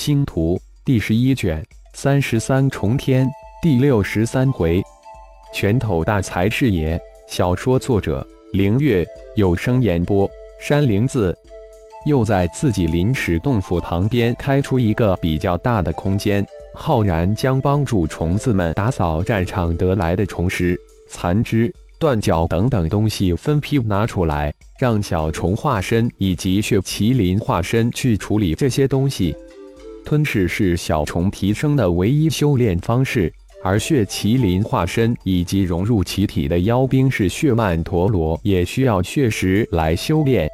星图》第十一卷三十三重天第六十三回，拳头大才是爷。小说作者：凌月，有声演播：山灵子。又在自己临时洞府旁边开出一个比较大的空间，浩然将帮助虫子们打扫战场得来的虫尸、残肢、断脚等等东西分批拿出来，让小虫化身以及血麒麟化身去处理这些东西。吞噬是小虫提升的唯一修炼方式，而血麒麟化身以及融入其体的妖兵是血曼陀罗，也需要血石来修炼。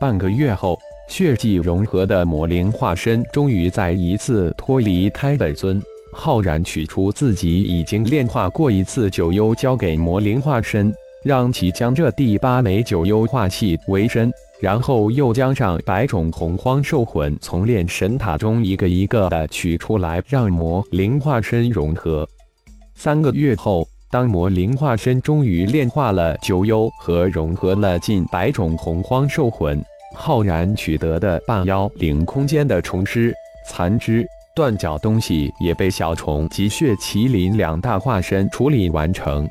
半个月后，血迹融合的魔灵化身终于再一次脱离开本尊。浩然取出自己已经炼化过一次九幽，交给魔灵化身，让其将这第八枚九幽化气为身。然后又将上百种洪荒兽魂从炼神塔中一个一个的取出来，让魔灵化身融合。三个月后，当魔灵化身终于炼化了九幽和融合了近百种洪荒兽魂，浩然取得的半妖灵空间的虫尸、残肢、断脚东西也被小虫及血麒麟两大化身处理完成。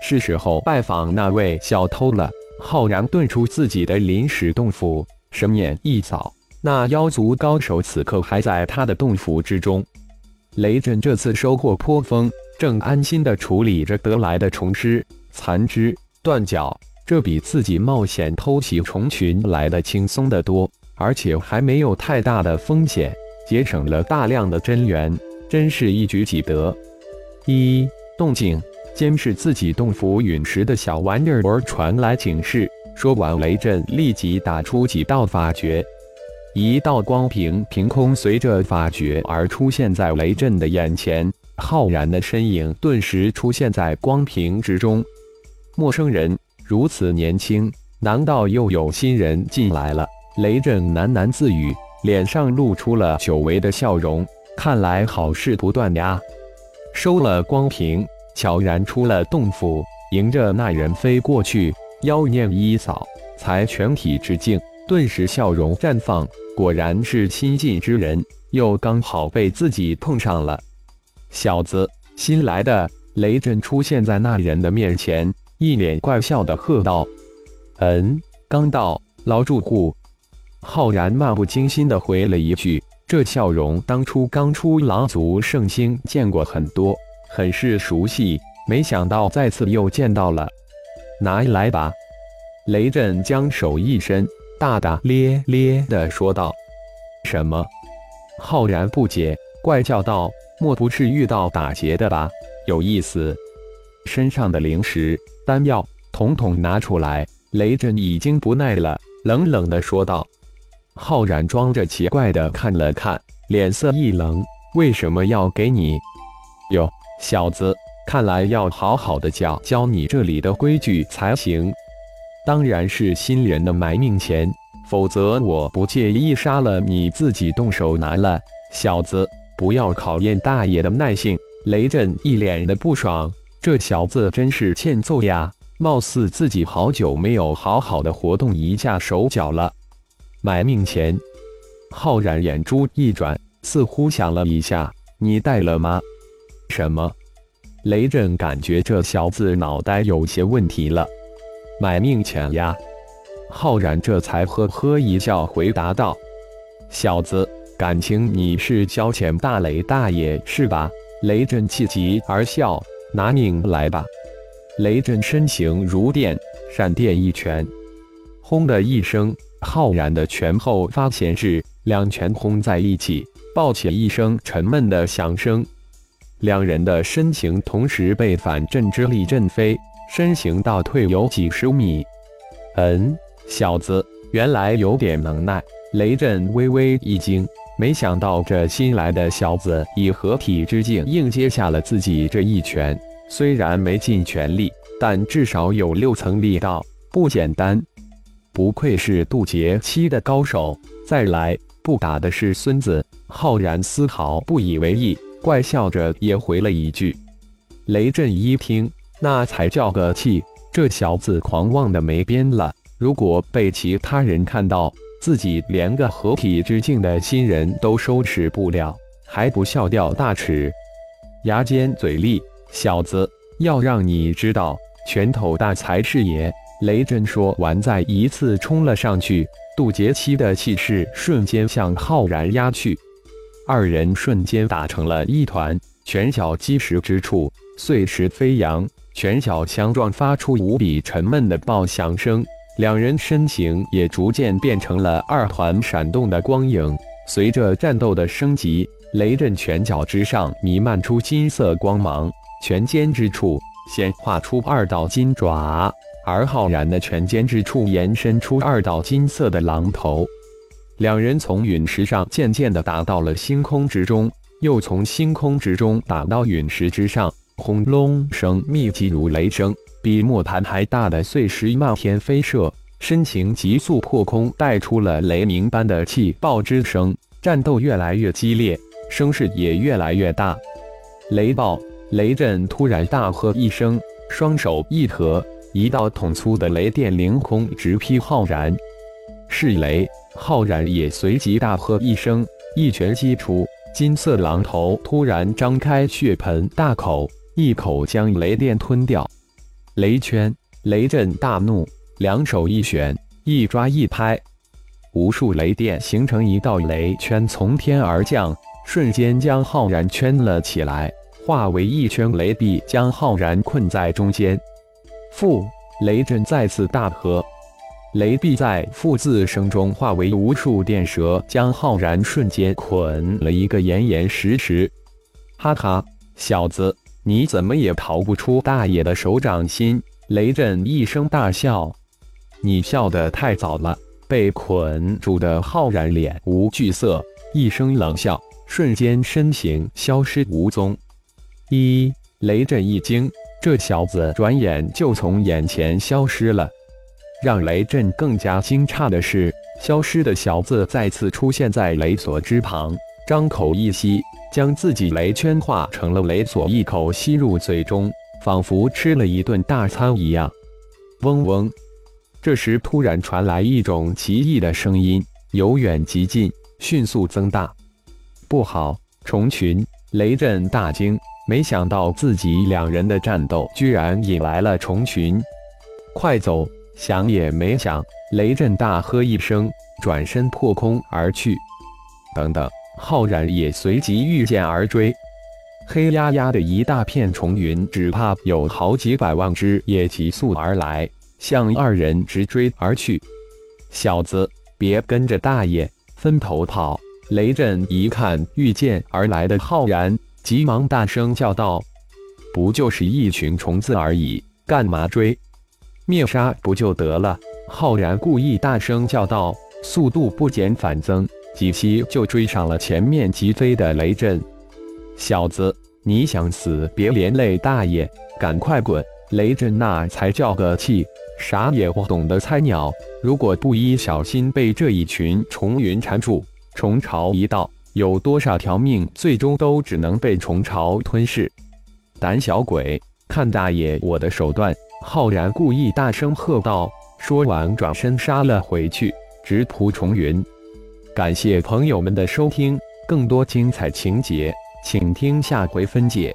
是时候拜访那位小偷了。浩然遁出自己的临时洞府，神眼一扫，那妖族高手此刻还在他的洞府之中。雷震这次收获颇丰，正安心地处理着得来的虫尸、残肢、断脚，这比自己冒险偷袭虫群来的轻松得多，而且还没有太大的风险，节省了大量的真元，真是一举几得。一动静。监视自己洞府陨石的小玩意儿传来警示。说完，雷震立即打出几道法诀，一道光屏凭空随着法诀而出现在雷震的眼前，浩然的身影顿时出现在光屏之中。陌生人如此年轻，难道又有新人进来了？雷震喃喃自语，脸上露出了久违的笑容。看来好事不断呀！收了光屏。悄然出了洞府，迎着那人飞过去，妖念一扫，才全体致敬，顿时笑容绽放。果然是新晋之人，又刚好被自己碰上了。小子，新来的！雷震出现在那人的面前，一脸怪笑的喝道：“嗯，刚到，老住户。”浩然漫不经心的回了一句：“这笑容，当初刚出狼族圣星见过很多。”很是熟悉，没想到再次又见到了。拿来吧！雷震将手一伸，大大咧咧的说道：“什么？”浩然不解，怪叫道：“莫不是遇到打劫的吧？有意思！”身上的灵石、丹药统统拿出来。雷震已经不耐了，冷冷的说道：“浩然装着奇怪的看了看，脸色一冷：“为什么要给你？”哟。小子，看来要好好的教教你这里的规矩才行。当然是新人的埋命钱，否则我不介意杀了你自己动手拿了。小子，不要考验大爷的耐性。雷震一脸的不爽，这小子真是欠揍呀！貌似自己好久没有好好的活动一下手脚了。埋命钱，浩然眼珠一转，似乎想了一下，你带了吗？什么？雷震感觉这小子脑袋有些问题了。买命钱呀！浩然这才呵呵一笑，回答道：“小子，感情你是交钱大雷大爷是吧？”雷震气急而笑：“拿命来吧！”雷震身形如电，闪电一拳，轰的一声，浩然的拳后发现是两拳轰在一起，爆起一声沉闷的响声。两人的身形同时被反震之力震飞，身形倒退有几十米。嗯，小子，原来有点能耐。雷震微微一惊，没想到这新来的小子以合体之境硬接下了自己这一拳。虽然没尽全力，但至少有六层力道，不简单。不愧是渡劫期的高手。再来，不打的是孙子。浩然丝毫不以为意。怪笑着也回了一句：“雷震一听，那才叫个气！这小子狂妄的没边了。如果被其他人看到，自己连个合体之境的新人都收拾不了，还不笑掉大齿？牙尖嘴利，小子，要让你知道，拳头大才是爷！雷震说完，再一次冲了上去，渡劫期的气势瞬间向浩然压去，二人瞬间打成了一团，拳脚击石之处，碎石飞扬，拳脚相撞，发出无比沉闷的爆响声。两人身形也逐渐变成了二团闪动的光影。随着战斗的升级，雷震拳脚之上弥漫出金色光芒，拳尖之处显化出二道金爪。而浩然的拳尖之处延伸出二道金色的狼头，两人从陨石上渐渐地打到了星空之中，又从星空之中打到陨石之上，轰隆声密集如雷声，比磨盘还大的碎石漫天飞射，身形急速破空，带出了雷鸣般的气爆之声，战斗越来越激烈，声势也越来越大。雷暴！雷震突然大喝一声，双手一合。一道捅粗的雷电凌空直劈浩然，是雷！浩然也随即大喝一声，一拳击出，金色狼头突然张开血盆大口，一口将雷电吞掉。雷圈！雷震大怒，两手一旋，一抓一拍，无数雷电形成一道雷圈从天而降，瞬间将浩然圈了起来，化为一圈雷壁，将浩然困在中间。父雷震再次大喝，雷壁在“父”字声中化为无数电蛇，将浩然瞬间捆了一个严严实实。哈哈，小子，你怎么也逃不出大爷的手掌心！雷震一声大笑，你笑得太早了。被捆住的浩然脸无惧色，一声冷笑，瞬间身形消失无踪。一雷震一惊。这小子转眼就从眼前消失了。让雷震更加惊诧的是，消失的小子再次出现在雷索之旁，张口一吸，将自己雷圈化成了雷索，一口吸入嘴中，仿佛吃了一顿大餐一样。嗡嗡。这时突然传来一种奇异的声音，由远及近，迅速增大。不好，虫群！雷震大惊。没想到自己两人的战斗居然引来了虫群，快走！想也没想，雷震大喝一声，转身破空而去。等等，浩然也随即御剑而追。黑压压的一大片虫云，只怕有好几百万只，也急速而来，向二人直追而去。小子，别跟着大爷分头跑！雷震一看御剑而来的浩然。急忙大声叫道：“不就是一群虫子而已，干嘛追？灭杀不就得了？”浩然故意大声叫道，速度不减反增，几息就追上了前面疾飞的雷震。小子，你想死别连累大爷，赶快滚！雷震那才叫个气，啥也不懂的菜鸟，如果不一小心被这一群虫云缠住，虫潮一到。有多少条命，最终都只能被虫巢吞噬！胆小鬼，看大爷我的手段！浩然故意大声喝道，说完转身杀了回去，直扑重云。感谢朋友们的收听，更多精彩情节，请听下回分解。